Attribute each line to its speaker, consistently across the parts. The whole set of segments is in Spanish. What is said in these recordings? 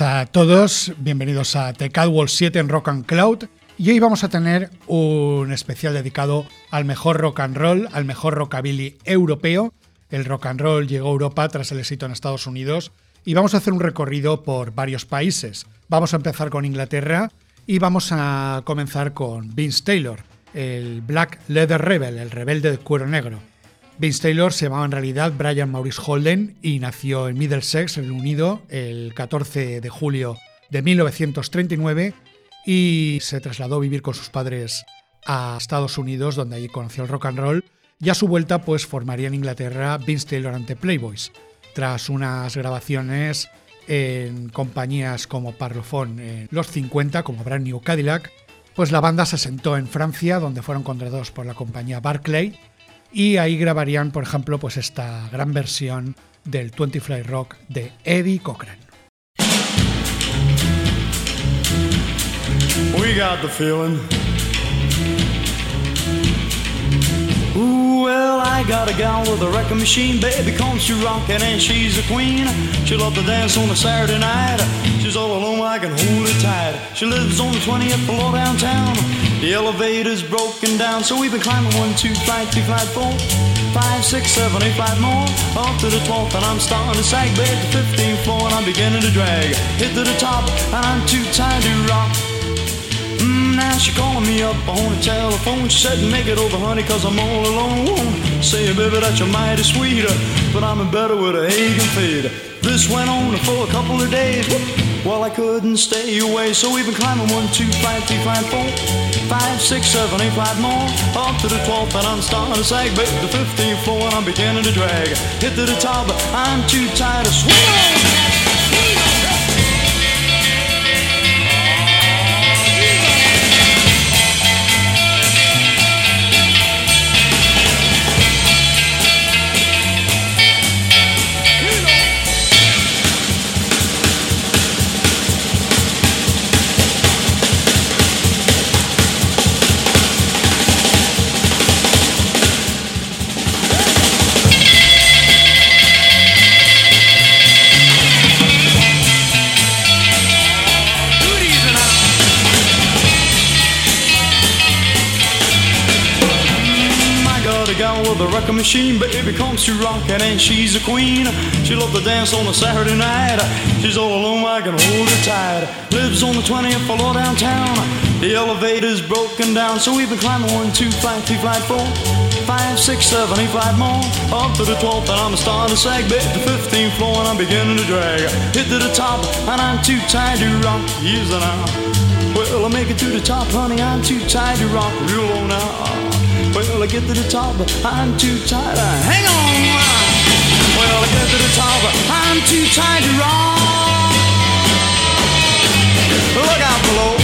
Speaker 1: Buenas a todos, bienvenidos a The Catwall 7 en Rock and Cloud y hoy vamos a tener un especial dedicado al mejor rock and roll, al mejor rockabilly europeo. El rock and roll llegó a Europa tras el éxito en Estados Unidos y vamos a hacer un recorrido por varios países. Vamos a empezar con Inglaterra y vamos a comenzar con Vince Taylor, el Black Leather Rebel, el rebelde de cuero negro. Vince Taylor se llamaba en realidad Brian Maurice Holden y nació en Middlesex, Reino Unido, el 14 de julio de 1939 y se trasladó a vivir con sus padres a Estados Unidos, donde allí conoció el rock and roll, y a su vuelta pues formaría en Inglaterra Vince Taylor ante Playboys, tras unas grabaciones en compañías como Parlophone en los 50, como Brand New Cadillac, pues la banda se asentó en Francia, donde fueron contratados por la compañía Barclay, y ahí grabarían, por ejemplo, pues esta gran versión del 20 Fly Rock de Eddie Cochran. We got the feeling. Well, I got a gal with a wrecking machine, baby, comes she rockin' and she's a queen. She loves to dance on a Saturday night. She's all alone, I can hold her tight. She lives on the 20th floor downtown. The elevator's broken down, so we've been climbing one, two, flight, two, flight, four, five, six, seven, eight, five more. Up to the 12th, and I'm starting to sag, babe. The 15th floor, and I'm beginning to drag. Hit to the top, and I'm too tired to rock. Mm, now she calling me up on the telephone. She said, make it over, honey, cause I'm all alone. Say, baby, that you're mighty sweet, but I'm in better with a Hagen fade. This went on for a couple of days. Well, I couldn't stay away, so we've been climbing one, two, five, three, five, four, five, six, seven, eight, five more. Up to the 12th, and I'm starting to sag, babe. The 15th floor, and I'm beginning to drag. Hit to the top, I'm too tired to swing. The record machine, but baby comes to rockin' and she's a queen. She loves to dance on a Saturday night. She's all alone, I can hold her tight. Lives on the 20th floor downtown. The elevator's broken down, so we've been climbing one, two, flight, three, flight, four, five, six, seven, eight, flight more. Up to the 12th, and I'm starting to sag, baby. The 15th floor, and I'm beginning to drag. Hit to the top, and I'm too tired to rock. Yes, and I. Well, I make it to the top, honey. I'm too tired to rock real low now. Well, I get to the top, I'm too tired. Hang on. Get to the top, I'm too tired to below.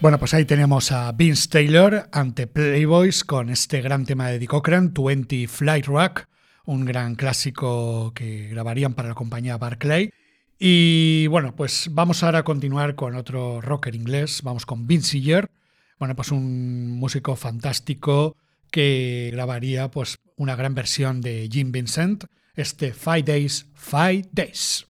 Speaker 1: Bueno, pues ahí tenemos a Vince Taylor ante Playboys con este gran tema de Eddie Cochran, 20 Flight Rock, un gran clásico que grabarían para la compañía Barclay. Y bueno, pues vamos ahora a continuar con otro rocker inglés. Vamos con Vince Year. Bueno, pues un músico fantástico que grabaría pues una gran versión de Jim Vincent, este Five Days, Five Days.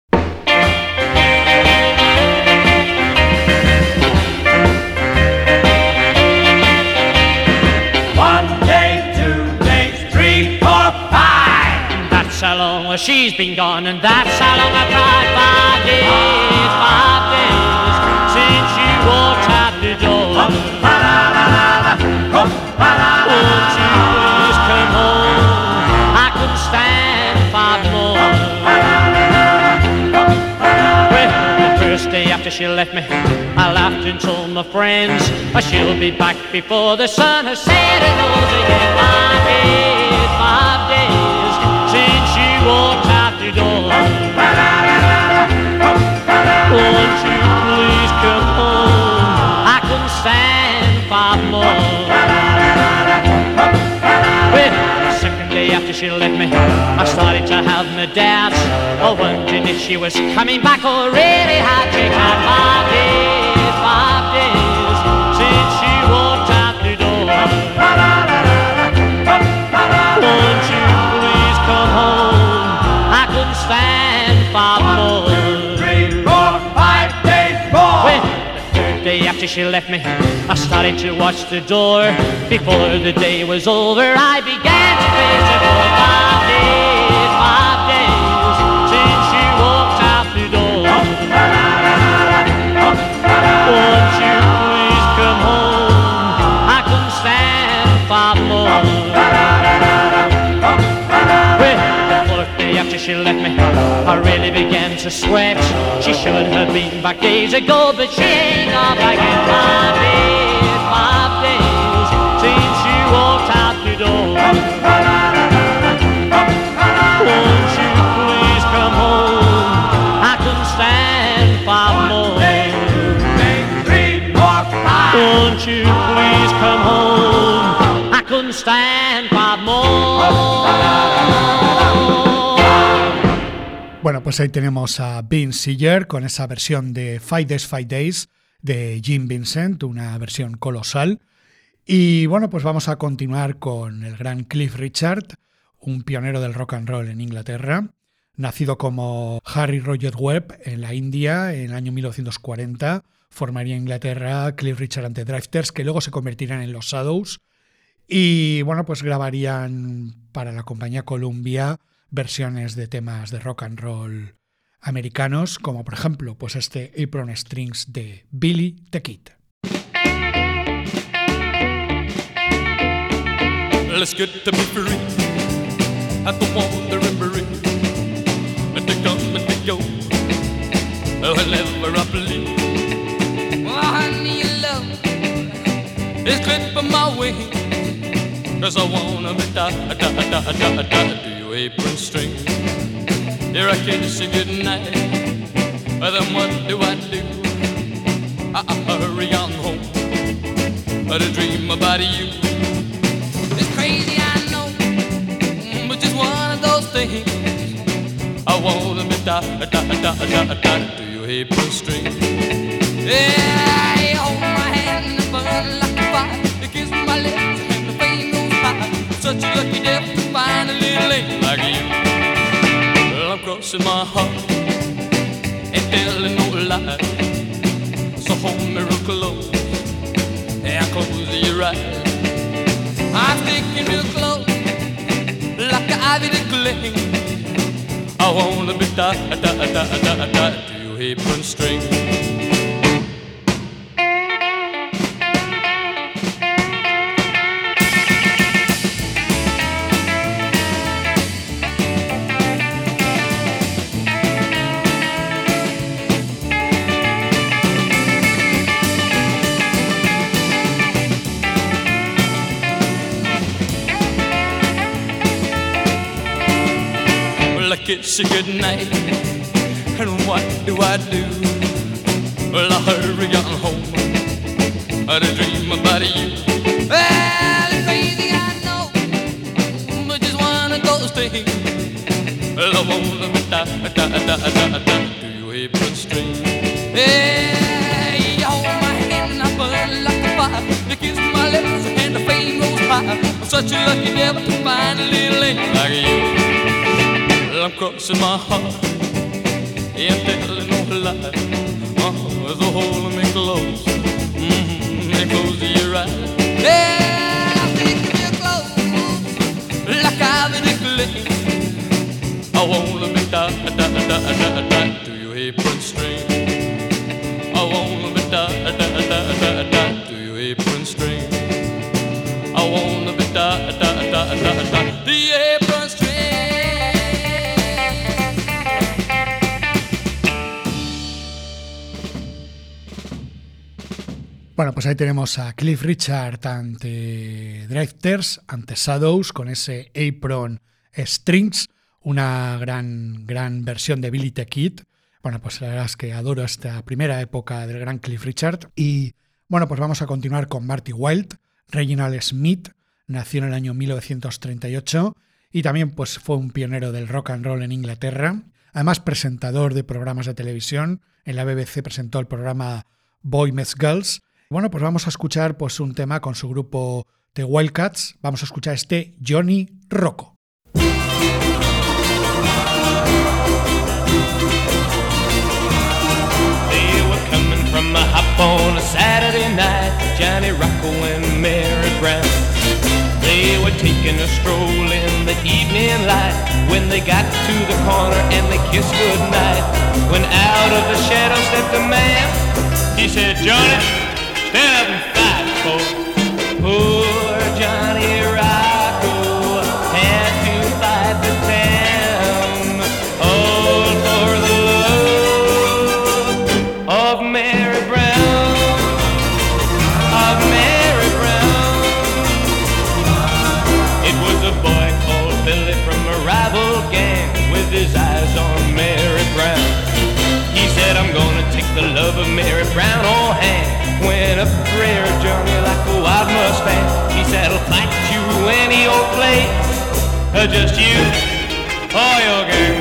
Speaker 2: Long as she's been gone, and that's how long I've cried. Five days, five days since you walked out the door. Won't you please come home? I couldn't stand five more. Well, the first day after she left me, I laughed and told my friends she'll be back before the sun has set and rose again. Five days, Won't you please come home? I couldn't stand five more. Well, the second day after she left me, I started to have my doubts. Oh, wondering if she was coming back or really had checked out five days, five days since she walked out the door. Won't you after she left me, I started to watch the door. Before the day was over, I began to face the after she left me, I really began to sweat. She should have been back days ago, but she ain't gone back in five days, five days since she walked out the door. Won't you please come home? I couldn't stand five more. Won't you please come home? I couldn't stand five more.
Speaker 1: Bueno, pues ahí tenemos a Vince Seeger con esa versión de Five Days, Five Days de Jim Vincent, una versión colosal. Y bueno, pues vamos a continuar con el gran Cliff Richard, un pionero del rock and roll en Inglaterra, nacido como Harry Roger Webb en la India en el año 1940. Formaría Inglaterra Cliff Richard and the Drifters, que luego se convertirían en los Shadows. Y bueno, pues grabarían para la compañía Columbia versiones de temas de rock and roll americanos, como por ejemplo pues este Apron Strings de Billy the Kid.
Speaker 3: Let's get to be free at the wandering breeze. And to come and to go whenever I please. Oh, honey, your love is clipping my wings. Cause I wanna be da da da da da da to apron string. Here I kiss you goodnight. But then what do I do? I, I hurry on home. But I dream about you. It's crazy, I know, mm, but just one of those things. I wanna be da da da da da da to your apron string. Yeah, you hold my hand and burn like a fire. You kiss my lips and the flame goes high. Such a lucky to lady like you. Well, I'm crossing my heart and telling no lie. So hold me real close and close your eyes. I'm sticking real close, like an ivy to cling. I wanna be da da da da to your apron string. Well, I kiss you goodnight, and what do I do? Well, I hurry on home, I dream about you. Well, it's crazy, I know, but just of those things. Well, I wanna be da da da da da da to your apron string. Yeah, you hold my hand and I burn like a fire. You kiss my lips and the flame goes high. I'm such a lucky devil to find a little lady like you. Well, I'm crossing my heart and telling no lie. Oh, the hole in me close, mm-hmm, and close your eyes. Yeah, I think you're close, like I've been neglecting. I wanna be tied, tied, tied, tied, tied.
Speaker 1: Pues ahí tenemos a Cliff Richard ante Drifters, ante Shadows, con ese Apron Strings, una gran, gran versión de Billy the Kid. Bueno, pues la verdad es que adoro esta primera época del gran Cliff Richard. Y bueno, pues vamos a continuar con Marty Wild. Reginald Smith nació en el año 1938 y también pues fue un pionero del rock and roll en Inglaterra. Además, presentador de programas de televisión. En la BBC presentó el programa Boy Meets Girls. Bueno, pues vamos a escuchar pues, un tema con su grupo The Wildcats. Vamos a escuchar este Johnny Rocco.
Speaker 4: on a Saturday night, Johnny Rocco and Mary Brown. They were taking a stroll in the evening light when they got to the corner and they kissed goodnight. When out of the shadow stepped a man, he said, Johnny, and fight, folks. Poor Johnny Rocco had to fight. All for the love of Mary Brown, of Mary Brown. It was a boy called Billy from a rival gang with his eyes on Mary Brown. He said, I'm gonna take the love of Mary Brown. Went up the prayer, Johnny, like a wild Mustang. He said, I'll fight you any old place. Just you or your gang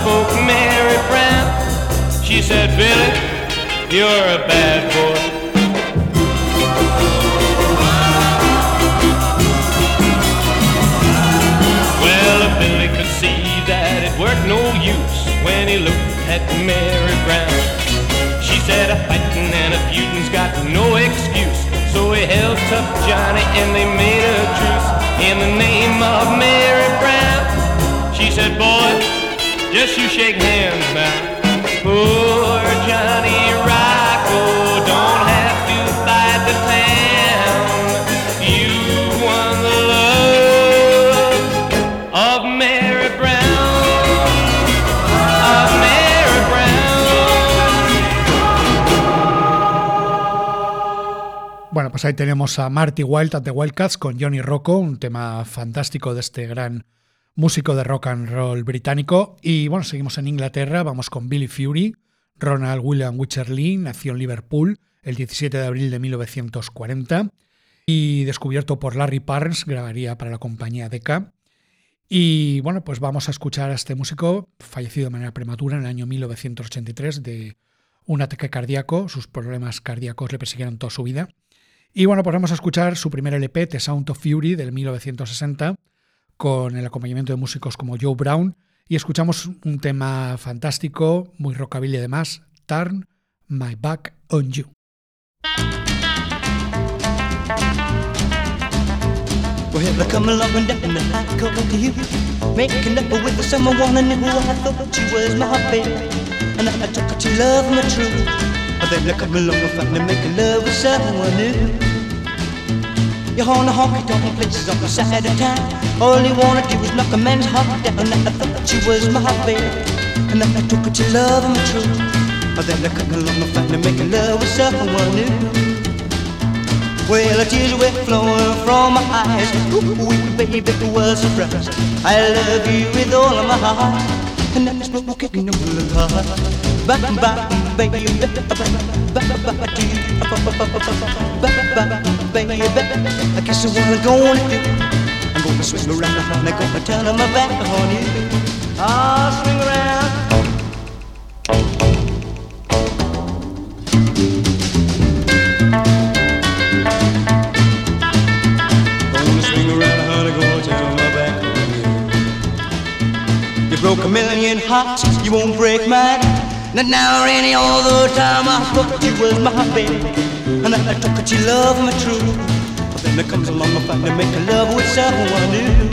Speaker 4: spoke Mary Brown, she said, Billy, you're a bad boy. Well, Billy could see that it worked no use when he looked at Mary Brown. She said a fighting and a feuding's got no excuse. So he held tough Johnny and they made a truce in the name of Mary Brown. She said, boy, just you shake hands now. Poor Johnny Rocco don't have to fight the town. You won the love of Mary Brown. Of Mary Brown.
Speaker 1: Bueno, pues ahí tenemos a Marty Wild at the Wildcats con Johnny Rocco, un tema fantástico de este gran músico de rock and roll británico. Y bueno, seguimos en Inglaterra, vamos con Billy Fury. Ronald William Wycherley nació en Liverpool el 17 de abril de 1940 y descubierto por Larry Parnes, grabaría para la compañía Decca. Y bueno, pues vamos a escuchar a este músico fallecido de manera prematura en el año 1983 de un ataque cardíaco. Sus problemas cardíacos le persiguieron toda su vida. Y bueno, pues vamos a escuchar su primer LP, The Sound of Fury, del 1960, con el acompañamiento de músicos como Joe Brown. Y escuchamos un tema fantástico, muy rockabilly además, Turn My Back on You.
Speaker 5: You're on the honky tonk places on the side of town. All you wanna do is knock a man's heart down. And I thought she was my baby, and then I took her to love me true. But then I come along and finally making love with someone new. Well, the tears were flowing from my eyes. Ooh, baby, was a surprise. I love you with all of my heart and then it's no kicking no lullaby. Bye bye, baby, baby, I guess what I'm gonna do. I'm gonna swing around the horn, I'm gonna tell them about the. I'll swing around. Broke a million hearts, you won't break mine. Not now, Rainy, all the time I thought you was my baby, and I thought that you love me true. But then there comes along a find to make a love with someone new.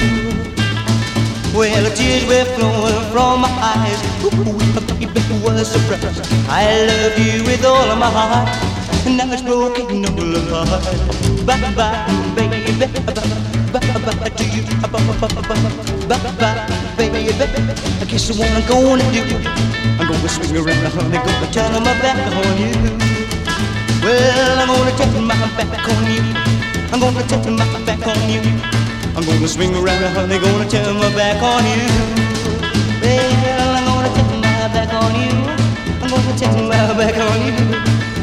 Speaker 5: Well, the tears were flowing from my eyes. Ooh, baby, was surprised. I love you with all of my heart, and now it's broken on the heart. Bye bye, baby, bye bye to you. Bye bye, baby. I guess what I'm gonna do. I'm gonna swing around the honey, gonna turn my back on you. Well, I'm gonna turn my back on you. I'm gonna turn my back on you. I'm gonna swing around the honey, gonna turn my back on you. Well, I'm gonna turn my back on you. I'm gonna turn my back on you.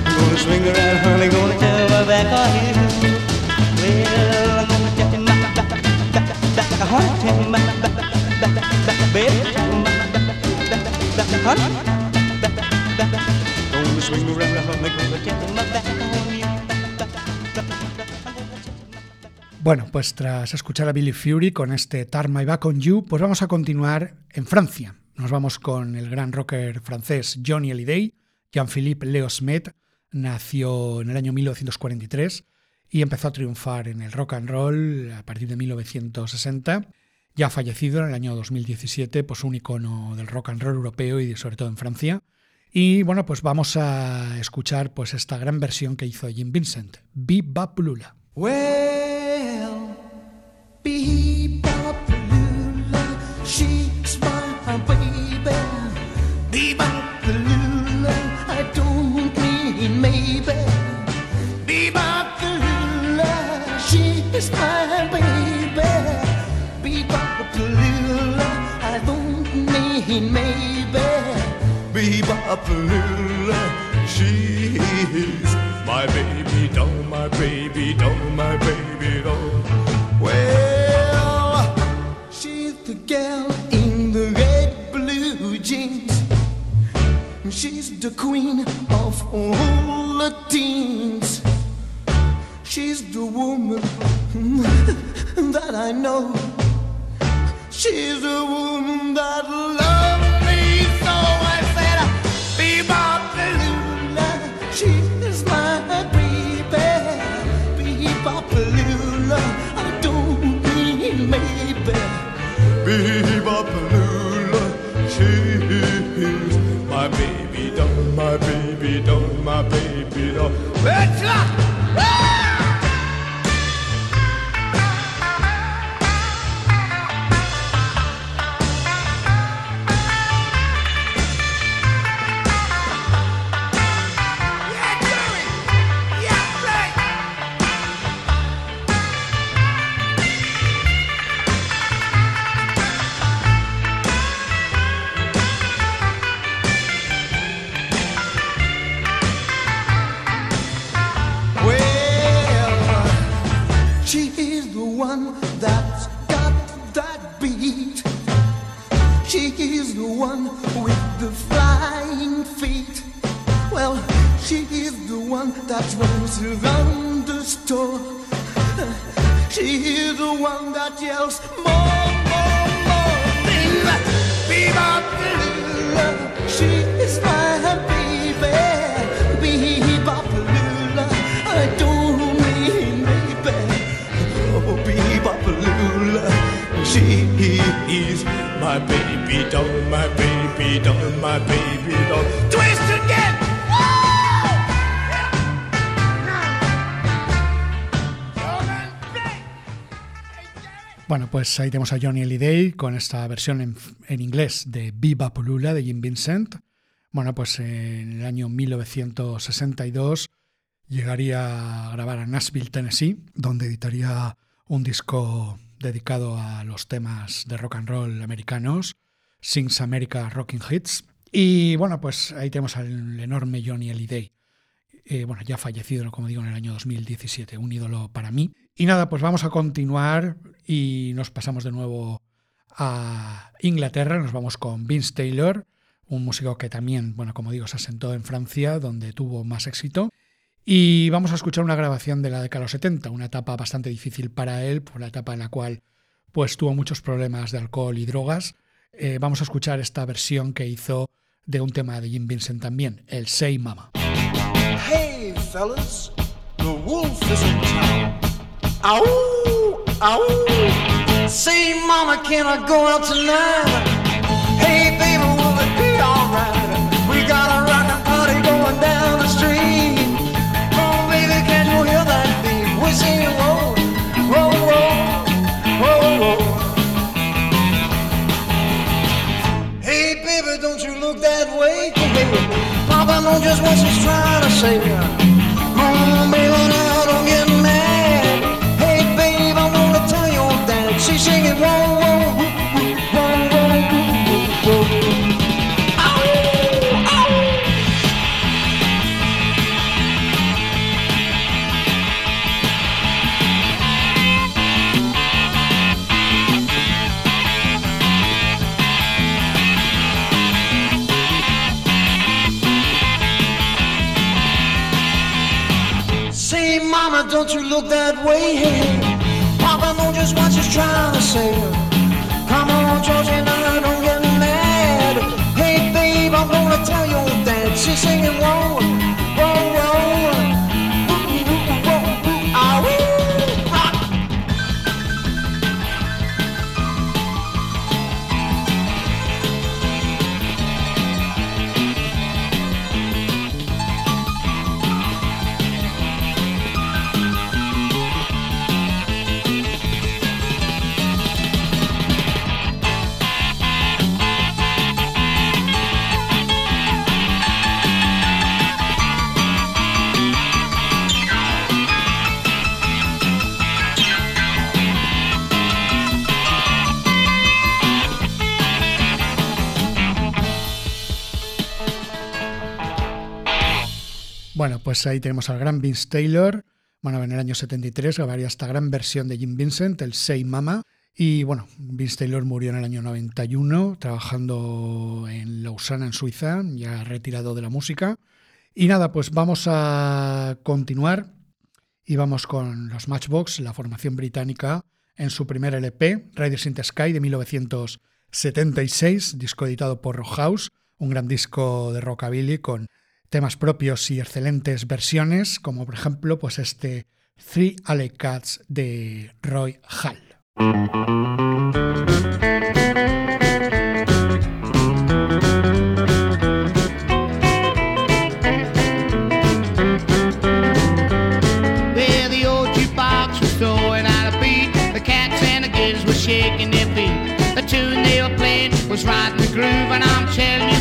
Speaker 5: I'm gonna swing around, honey, gonna turn my back on you. Turn turn turn.
Speaker 1: Bueno, pues tras escuchar a Billy Fury con este Tar My Back on You, pues vamos a continuar en Francia. Nos vamos con el gran rocker francés Johnny Hallyday. Jean-Philippe Leo Smet nació en el año 1943 y empezó a triunfar en el rock and roll a partir de 1960. Ya fallecido en el año 2017, pues un icono del rock and roll europeo y sobre todo en Francia. Y bueno, pues vamos a escuchar pues esta gran versión que hizo Jim Vincent, Bebop Lula.
Speaker 6: Well, bebop Lula, she's my baby
Speaker 7: doll, my baby doll, my baby doll.
Speaker 6: Well, she's the girl in the red blue jeans. She's the queen of all the teens. She's the woman that I know. She's the woman that my baby, no.
Speaker 1: Petra! Pues ahí tenemos a Johnny Hallyday con esta versión en, en inglés de Viva Polula de Jim Vincent. Bueno, pues en el año 1962 llegaría a grabar a Nashville, Tennessee, donde editaría un disco dedicado a los temas de rock and roll americanos, Sings America Rocking Hits. Y bueno, pues ahí tenemos al enorme Johnny Hallyday. Eh, bueno, ya fallecido, como digo, en el año 2017, un ídolo para mí. Y nada, pues vamos a continuar y nos pasamos de nuevo a Inglaterra, nos vamos con Vince Taylor, un músico que también, bueno, como digo, se asentó en Francia, donde tuvo más éxito. Y vamos a escuchar una grabación de la década de los 70, una etapa bastante difícil para él, por la etapa en la cual pues tuvo muchos problemas de alcohol y drogas. Eh, vamos a escuchar esta versión que hizo de un tema de Jim Vincent también, el Say Mama.
Speaker 6: Hey, fellas, the wolf is in town. Ow, ow. Say, mama, can I go out tonight? Hey, baby, will it be alright? We got a rockin' party going down the street. Oh, baby, can you hear that beat? We're singing whoa, whoa, whoa, whoa, whoa. Hey, baby, don't you look that way? Papa knows just what she's trying to say. Oh, baby, Ow, ow. Say, mama, don't you look that way. Just what she's trying to say. Come on, Georgie, now don't get mad. Hey, babe, I'm gonna tell your dad. She's singing whoa,
Speaker 1: pues ahí tenemos al gran Vince Taylor. Bueno, en el año 73 grabaría esta gran versión de Jim Vincent, el Say Mama. Y bueno, Vince Taylor murió en el año 91 trabajando en Lausana, en Suiza, ya retirado de la música. Y nada, pues vamos a continuar y vamos con los Matchbox, la formación británica, en su primer LP, Riders in the Sky, de 1976, disco editado por Rock House, un gran disco de rockabilly con temas propios y excelentes versiones, como por ejemplo pues este Three Alley Cats de Roy Hall.
Speaker 8: Shaking their feet. The tune they were playing was right in the groove, and I'm telling you,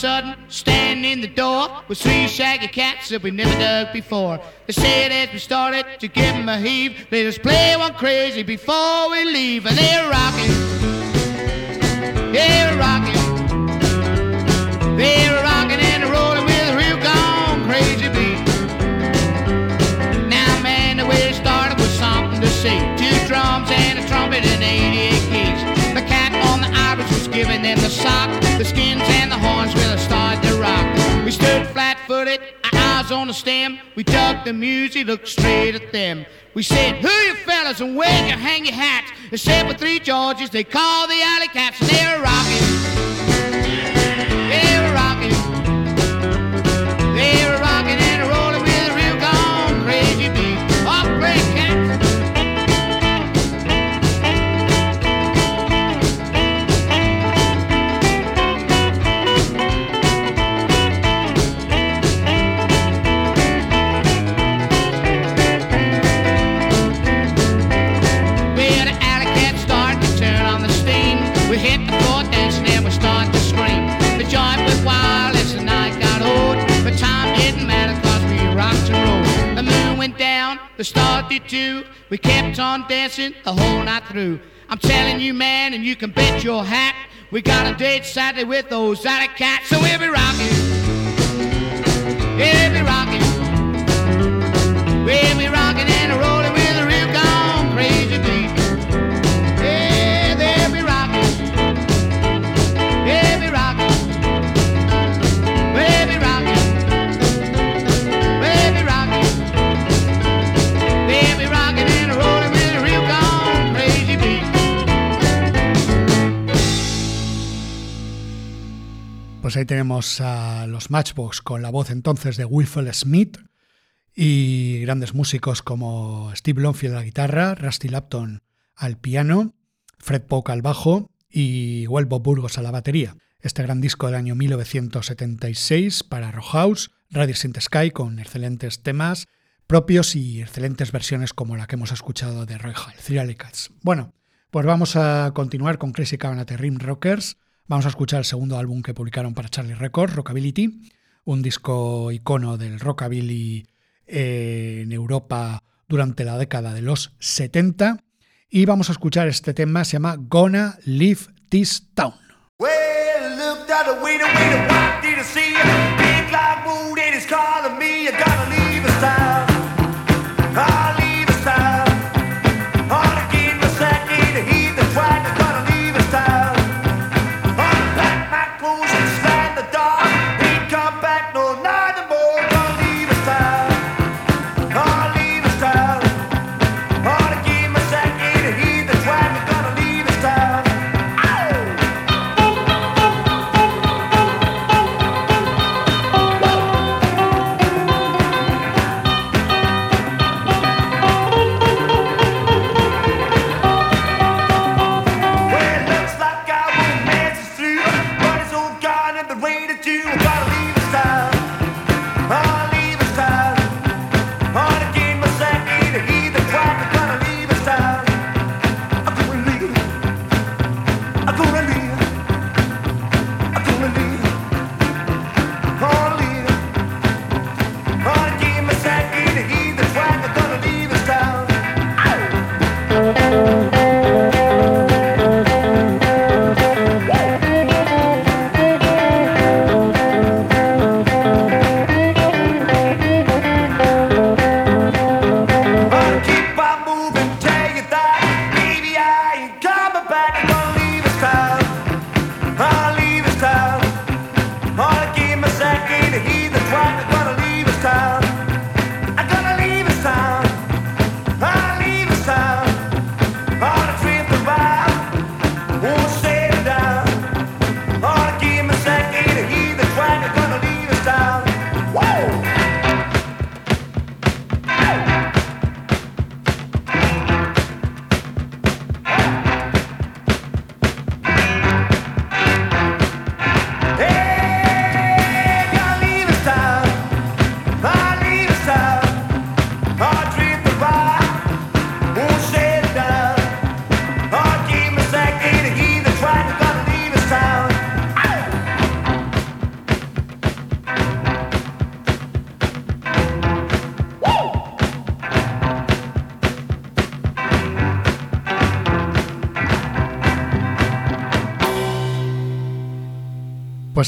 Speaker 8: sudden, standing in the door was three shaggy cats that we never dug before. They said as we started to give 'em a heave, let us play one crazy before we leave, and they're rocking. They're rocking. They're rocking and rolling with a real gone crazy beat. Now, man, the way it started was something to see. Two drums and a trumpet and 88 keys. The cat on the Irish was giving them the sock. The skins on the stem. We dug the music, looked straight at them. We said, who you fellas and where you hang your hats? Except for three Georges, they call the alley cats and they're rocking. Down, started too. We kept on dancing the whole night through. I'm telling you, man, and you can bet your hat. We got a date Saturday with those alley cats. So we'll be rocking. We'll be rocking. We'll be rocking and rolling
Speaker 1: ahí tenemos a los Matchbox con la voz entonces de Wilfred Smith y grandes músicos como Steve Longfield a la guitarra, Rusty Lapton al piano, Fred Polk al bajo y Well Bob Burgos a la batería. Este gran disco del año 1976 para Rock House, Radio Saint Sky con excelentes temas propios y excelentes versiones como la que hemos escuchado de Roy Hall, Cats. Bueno, pues vamos a continuar con Crazy Cabanate Rim Rockers. Vamos a escuchar el segundo álbum que publicaron para Charlie Records, Rockability, un disco icono del rockabilly eh, en Europa durante la década de los 70. Y vamos a escuchar este tema, se llama Gonna Leave This Town.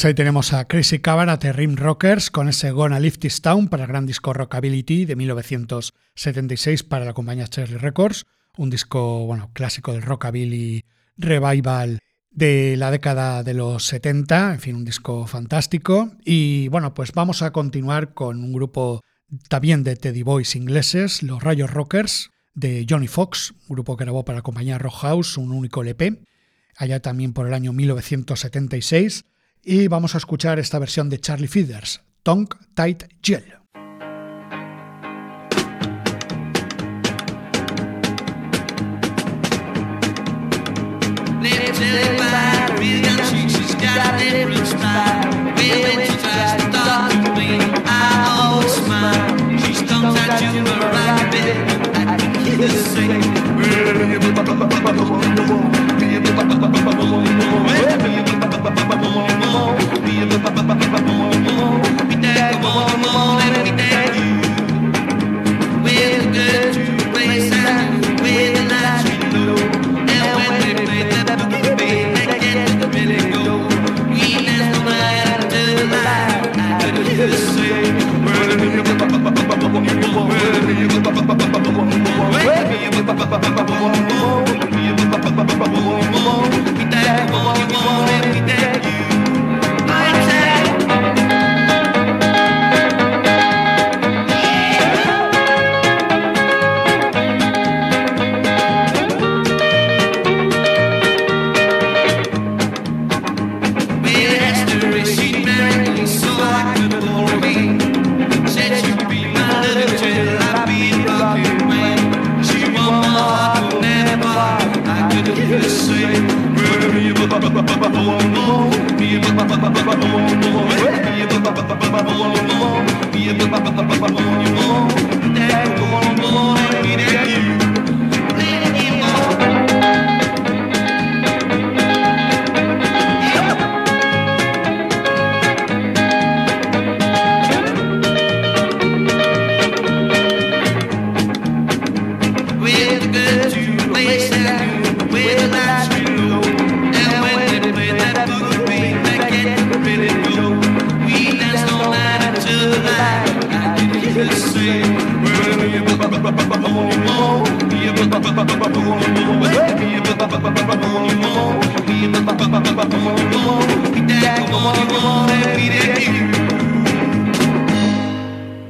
Speaker 1: Pues ahí tenemos a Crazy Cabana de Rim Rockers con ese Gonna Lift This Town para el gran disco Rockability de 1976 para la compañía Cherry Records, un disco bueno, clásico del rockabilly revival de la década de los 70, en fin, un disco fantástico. Y bueno, pues vamos a continuar con un grupo también de Teddy Boys ingleses, los Rayos Rockers, de Johnny Fox, un grupo que grabó para la compañía Rock House, un único LP, allá también por el año 1976. Y vamos a escuchar esta versión de Charlie Feeders, Tongue Tight Gel.
Speaker 9: Wait,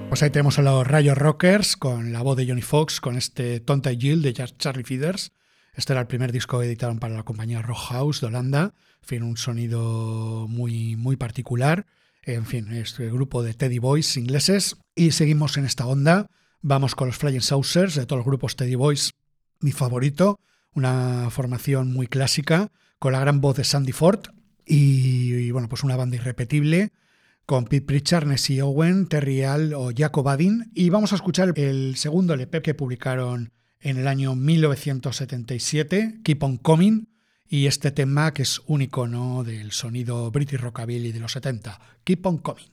Speaker 10: Pues ahí tenemos a los Rayos Rockers con la voz de Johnny Fox, con este Tonta Jill de Charlie Feeders. Este era el primer disco que editaron para la compañía Rock House de Holanda. En un sonido muy, muy particular. En fin, este grupo de Teddy Boys ingleses. Y seguimos en esta onda. Vamos con los Flying Saucers de todos los grupos Teddy Boys, mi favorito. Una formación muy clásica, con la gran voz de Sandy Ford. Y, bueno, pues una banda irrepetible con Pete Pritchard, Nessie Owen, Terry Al o Jacob Adin. Y vamos a escuchar el segundo LP que publicaron en el año 1977, Keep On Coming, y este tema que es un icono del sonido British Rockabilly de los 70, Keep On Coming.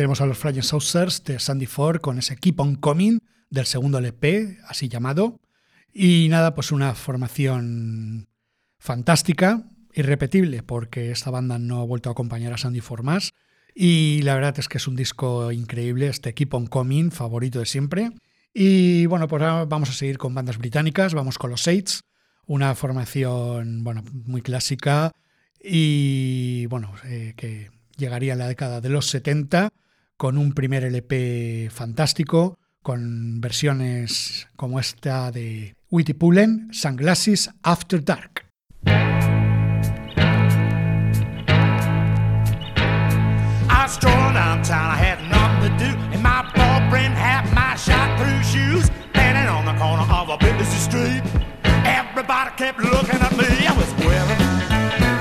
Speaker 10: Tenemos a los Flying Saucers de Sandy Ford con ese Keep On Coming del segundo LP, así llamado. Y nada, pues una formación fantástica, irrepetible, porque esta banda no ha vuelto a acompañar a Sandy Ford más. Y la verdad es que es un disco increíble, este Keep On Coming, favorito de siempre.
Speaker 1: Y bueno, pues ahora vamos a seguir con bandas británicas, vamos con los Saints, una formación bueno, muy clásica y bueno, eh, que llegaría en la década de los 70 con un primer LP fantástico, con versiones como esta de Witty Pullen, Sunglasses After Dark.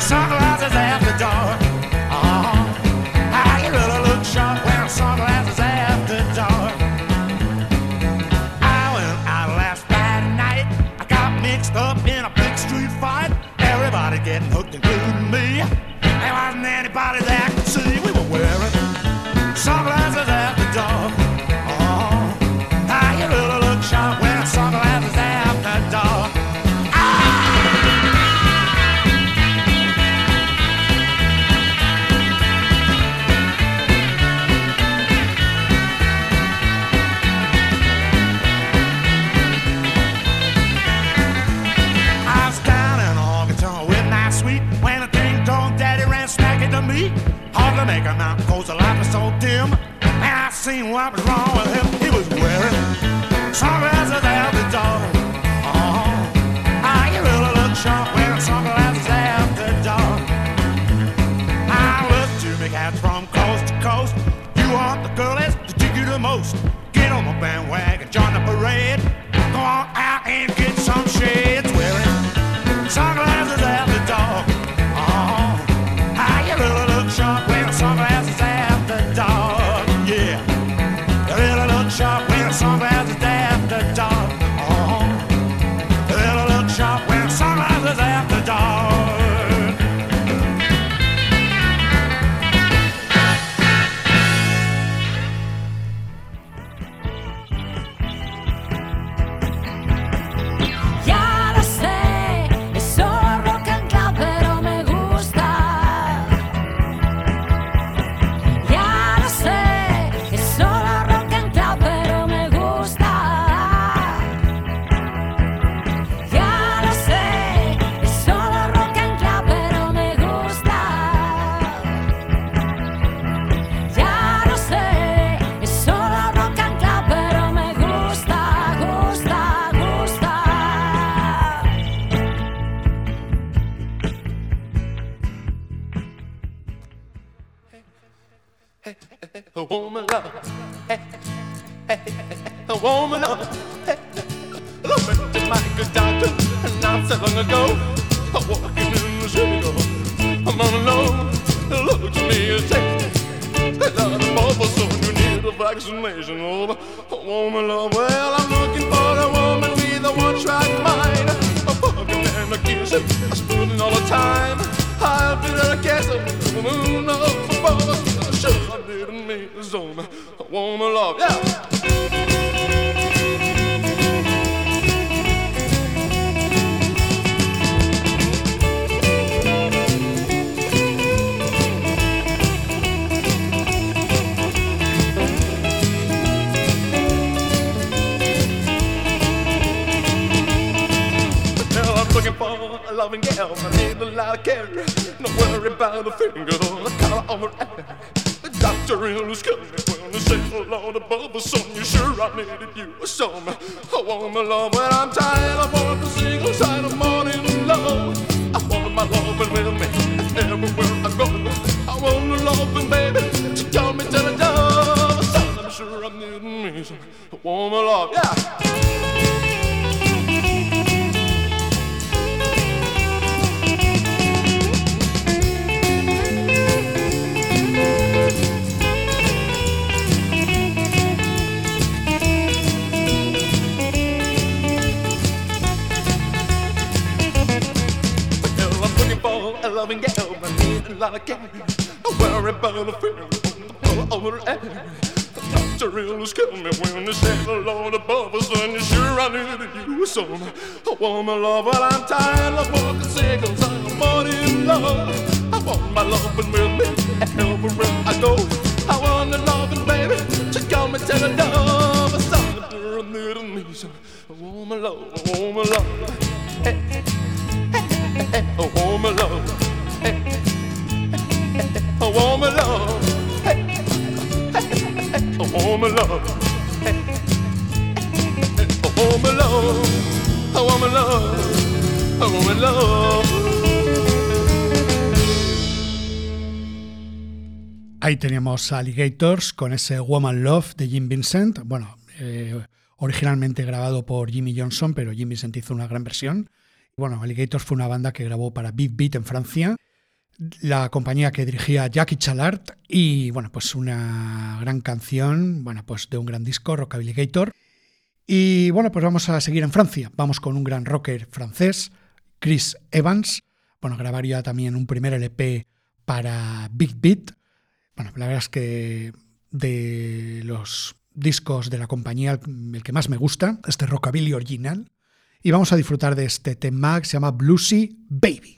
Speaker 9: Sunglasses after dark. Uh-huh. Sunglasses after dark. I went out last Friday night. I got mixed up in a big street fight. Everybody getting hooked, including me. There wasn't anybody a
Speaker 4: woman love. Hey, hey, hey, a woman love. Hey, went to my good doctor not so long ago. I'm walking in the city, I'm on alone. Look to me and say, "Hey, Lord, Papa, son, you need a vaccination. Oh, a woman love. Well, I'm looking for a woman with a one-track mind. A fucking and a kissing, a spooning all the time. I'll be there, I guess, a woman of Papa. Sure, I didn't mean to zone. A woman love, yeah. Looking for a loving gal. I need a lot of care. Don't worry about the finger, the color of her hair. The coming when the say, Lord above the sun. You sure I needed you some. I want my love when I'm tired. I want the single side of morning love. I want my loving with me everywhere I go. I want the loving baby to come me to the door. Son, I'm sure I'm needing me some. I my love, yeah. like a cat. I worry about a feeling over the air. The doctor really scared me when he said the Lord above us, and you sure I needed you some. I want my love, but I'm tired of walking sick, I'm not in love. I want my love and with me everywhere I go. I want the love and baby, she call me tender
Speaker 11: love. It's something to little me, I want my love, I want my love. Hey, hey, hey, I want my love. My love, my love, love.
Speaker 12: Ahí teníamos Alligators con ese Woman Love de Jim Vincent. Bueno, eh, originalmente grabado por Jimmy Johnson, pero Jim Vincent hizo una gran versión. Bueno, Alligators fue una banda que grabó para Beat Beat en Francia, la compañía que dirigía Jackie Chalart y bueno, pues una gran canción, bueno, pues de un gran disco, Rockabilly Gator. Y bueno, pues vamos a seguir en Francia. Vamos con un gran rocker francés, Chris Evans. Bueno, grabaría también un primer LP para Big Beat. Bueno, la verdad es que de los discos de la compañía, el que más me gusta, este rockabilly original. Y vamos a disfrutar de este tema que se llama Bluesy Baby.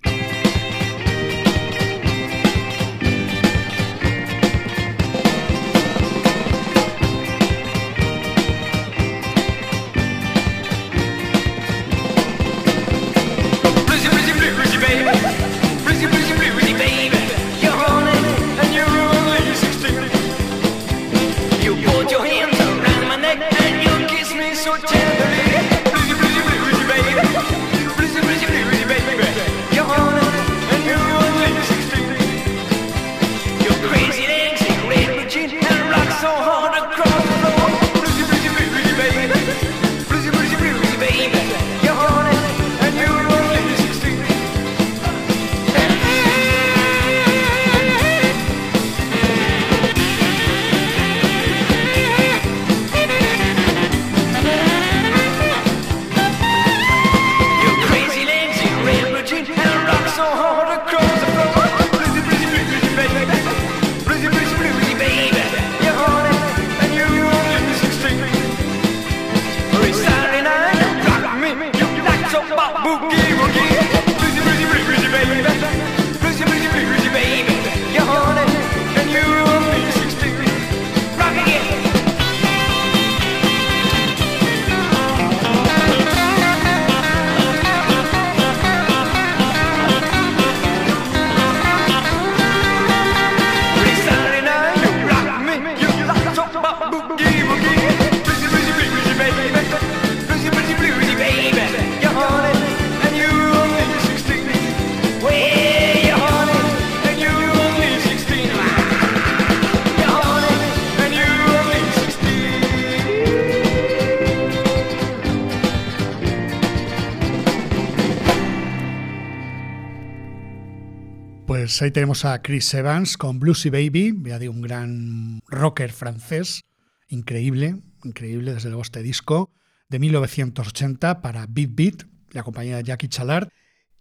Speaker 12: Ahí tenemos a Chris Evans con Bluesy Baby, ya de un gran rocker francés, increíble, increíble desde luego este disco, de 1980 para Beat Beat, la compañía de Jackie Chalard.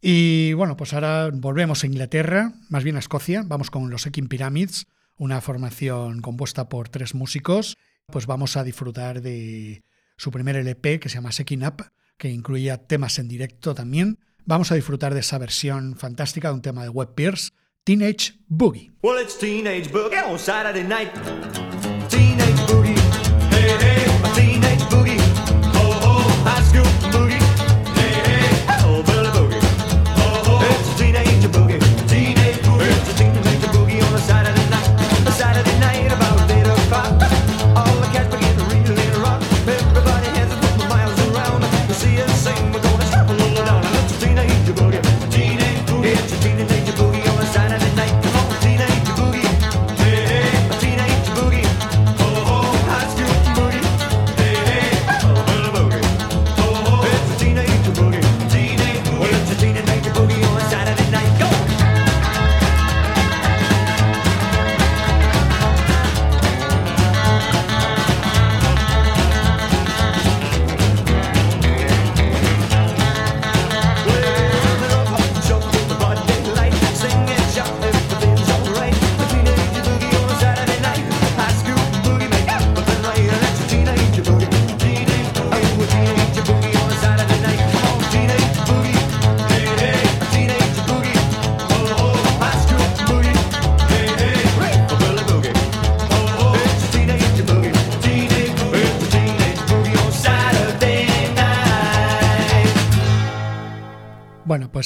Speaker 12: Y bueno, pues ahora volvemos a Inglaterra, más bien a Escocia, vamos con los Ekin Pyramids, una formación compuesta por tres músicos, pues vamos a disfrutar de su primer LP que se llama Sekin Up, que incluía temas en directo también. Vamos a disfrutar de esa versión fantástica de un tema de Web Pierce, Teenage Boogie.
Speaker 5: Well, it's teenage boogie on Saturday night.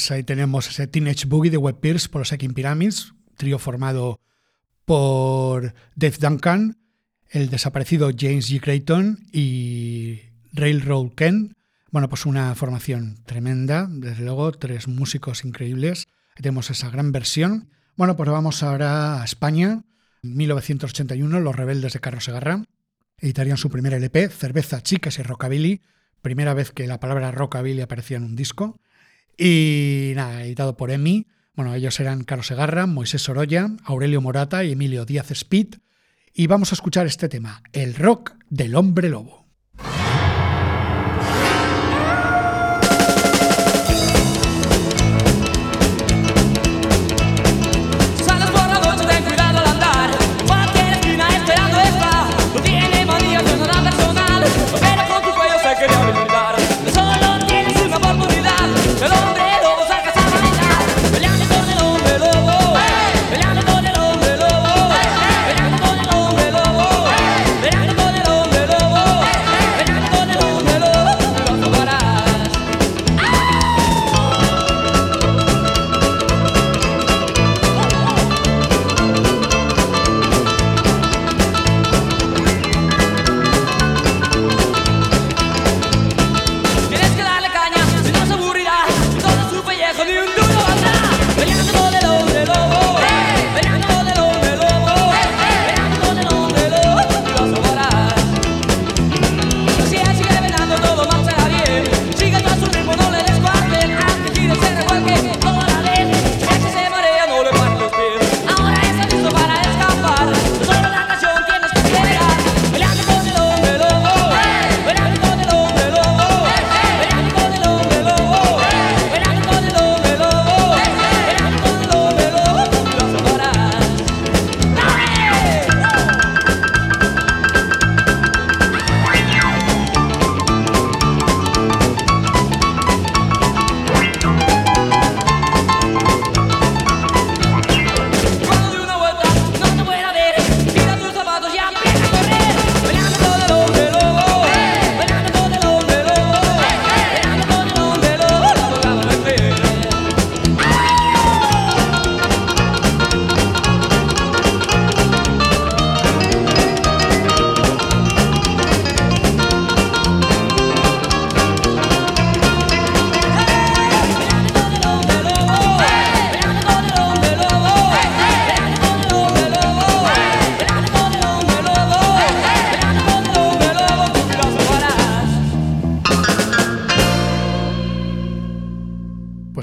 Speaker 1: Pues ahí tenemos ese Teenage Boogie de Web Pierce por los Ekin Pyramids, trío formado por Dave Duncan, el desaparecido James G. Creighton y Railroad Ken. Bueno, pues una formación tremenda, desde luego, tres músicos increíbles. Tenemos esa gran versión. Bueno, pues vamos ahora a España. En 1981, Los Rebeldes de Carlos Segarra editarían su primer LP, Cerveza, Chicas y Rockabilly, primera vez que la palabra Rockabilly aparecía en un disco. Y nada, editado por EMI. Bueno, ellos eran Carlos Segarra, Moisés Sorolla, Aurelio Morata y Emilio Díaz Speed. Y vamos a escuchar este tema, el rock del hombre lobo.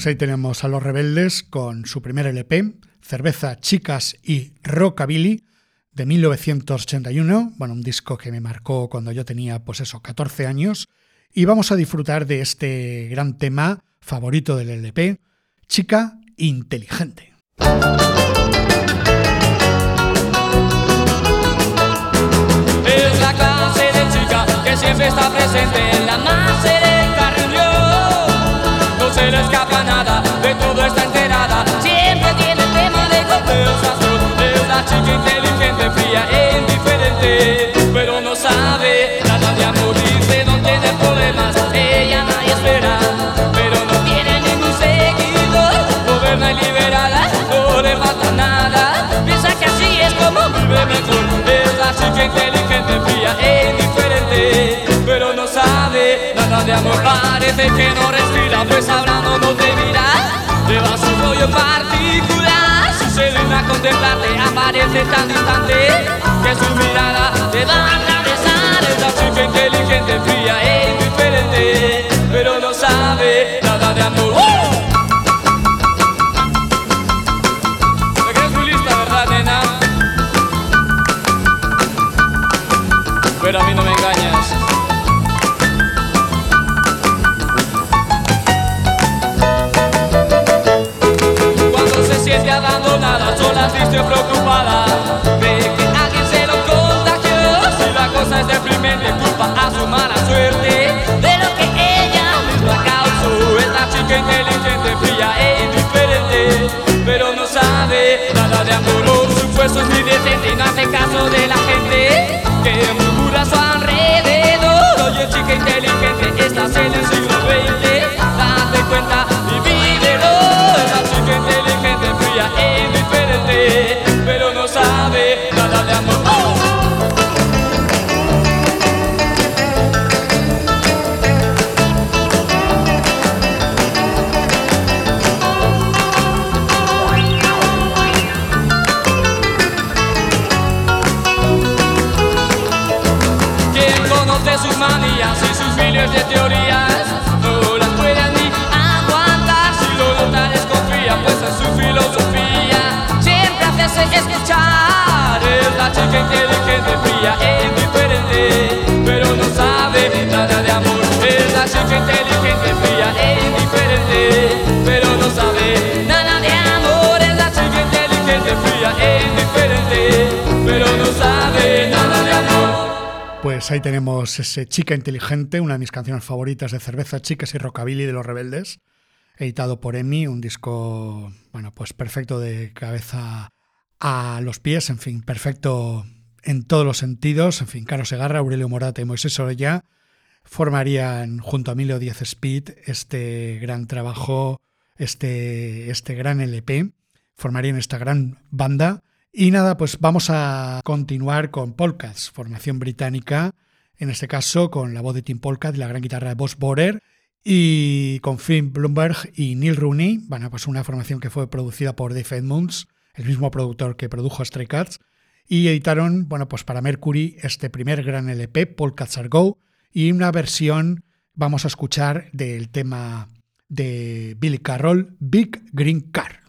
Speaker 1: Pues ahí tenemos a los rebeldes con su primer LP, Cerveza, Chicas y Rockabilly, de 1981. Bueno, un disco que me marcó cuando yo tenía, pues eso, 14 años. Y vamos a disfrutar de este gran tema favorito del LP, Chica Inteligente.
Speaker 3: Es la clase de chica que siempre está presente en la más reunión. Se le escapa nada, de todo está enterada. Siempre tiene tema de conversación. Es la chica inteligente, fría e indiferente. Pero no sabe nada de amor, dice no tiene problemas. Ella nadie espera, pero no tiene ningún seguidor. Moderna y liberada, no le falta nada. Piensa que así es como vive mejor. Es la chica inteligente, fría e indiferente. Pero no sabe nada de amor. Parece que no respira, pues hablando no te mira. Lleva su rollo particular. Si se digna contemplarte, aparece tan distante que su mirada te va a atravesar. Es la chica inteligente, fría e indiferente. Pero no sabe nada de amor. Te estoy preocupada de que alguien se lo contagió. Si la cosa es deprimente, culpa a su mala suerte de lo que ella misma causó. Es la chica inteligente, fría e indiferente, pero no sabe nada de amor, sus esfuerzos ni decente y no hace caso de la gente que murmura a su alrededor. Oye,
Speaker 1: chica inteligente, esta se le ahí tenemos ese Chica Inteligente, una de mis canciones favoritas de cerveza, chicas y rockabilly de los rebeldes, editado por Emi, un disco, bueno, pues perfecto de cabeza a los pies, en fin, perfecto en todos los sentidos, en fin, Carlos Segarra, Aurelio Morata y Moisés Orella formarían junto a Emilio Díaz Speed este gran trabajo, este, este gran LP, formarían esta gran banda y nada, pues vamos a continuar con Polkas, formación británica, en este caso con la voz de Tim Polka y la gran guitarra de Boss Borer, y con Finn Bloomberg y Neil Rooney, bueno, pues una formación que fue producida por Dave Edmunds, el mismo productor que produjo Stray Cats, y editaron, bueno, pues para Mercury este primer gran LP, Polkas Are Go, y una versión, vamos a escuchar del tema de Billy Carroll, Big Green Car.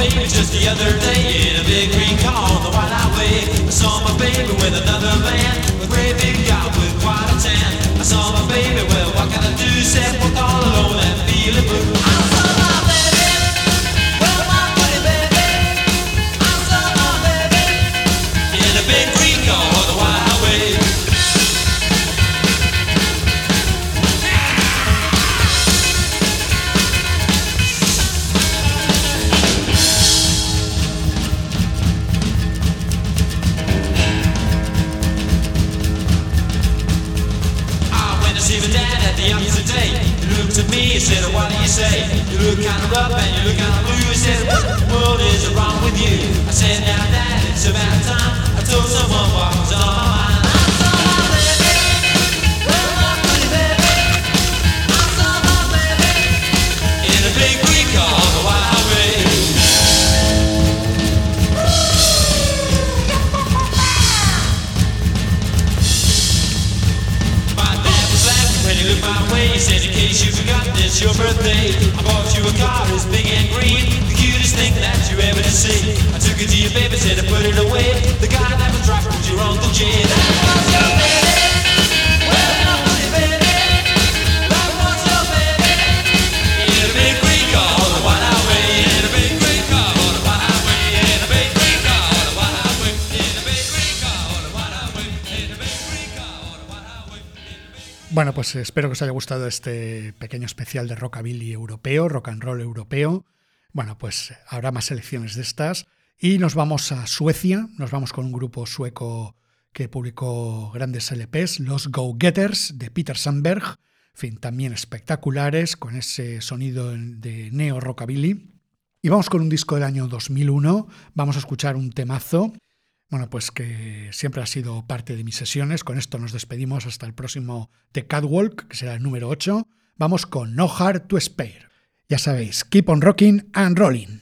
Speaker 13: Baby just the other day in a big green car on the white highway. I saw my baby with another man, a great big guy with quite a tan. I saw my baby, well, what can I do? Said, walk all alone and feeling blue.
Speaker 1: Pues espero que os haya gustado este pequeño especial de rockabilly europeo, rock and roll europeo. Bueno, pues habrá más selecciones de estas. Y nos vamos a Suecia, nos vamos con un grupo sueco que publicó grandes LPs, los Go Getters de Peter Sandberg, en fin, también espectaculares, con ese sonido de neo rockabilly. Y vamos con un disco del año 2001, vamos a escuchar un temazo, bueno, pues que siempre ha sido parte de mis sesiones. Con esto nos despedimos hasta el próximo The Catwalk, que será el número 8. Vamos con No Heart to Spare. Ya sabéis, keep on rocking and rolling.